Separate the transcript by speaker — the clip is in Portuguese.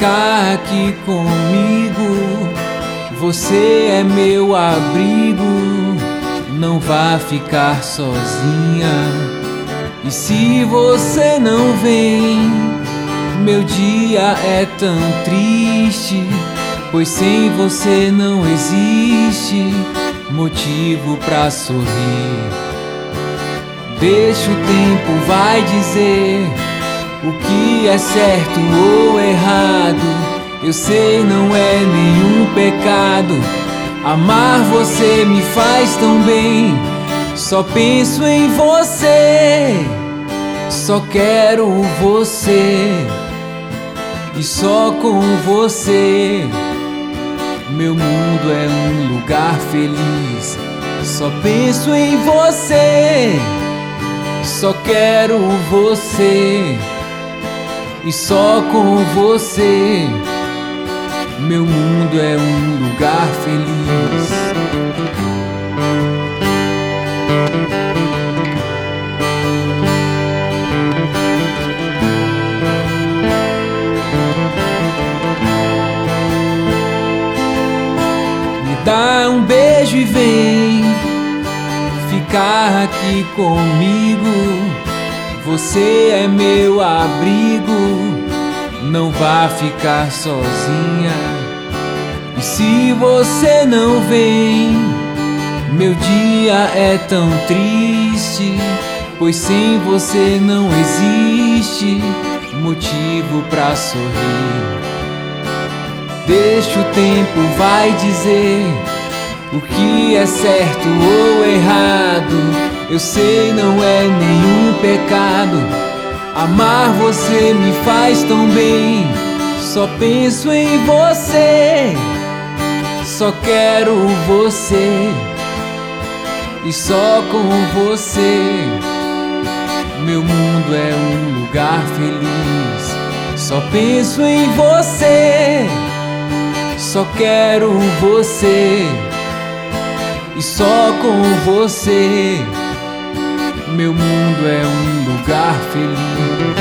Speaker 1: ficar aqui comigo. Você é meu abrigo, não vá ficar sozinha. E se você não vem, meu dia é tão triste, pois sem você não existe motivo pra sorrir. Deixa o tempo vai dizer o que é certo ou errado. Eu sei não é nenhum pecado. Amar você me faz tão bem. Só penso em você, só quero você e só com você. Meu mundo é um lugar feliz. Só penso em você, só quero você e só com você. Meu mundo é um lugar feliz. Dá um beijo e vem ficar aqui comigo. Você é meu abrigo, não vá ficar sozinha. E se você não vem, meu dia é tão triste, pois sem você não existe motivo pra sorrir. Deixa o tempo vai dizer o que é certo ou errado. Eu sei não é nenhum pecado. Amar você me faz tão bem. Só penso em você. Só quero você. E só com você. Meu mundo é um lugar feliz. Só penso em você. Só quero você. E só com você. Meu mundo é um lugar feliz.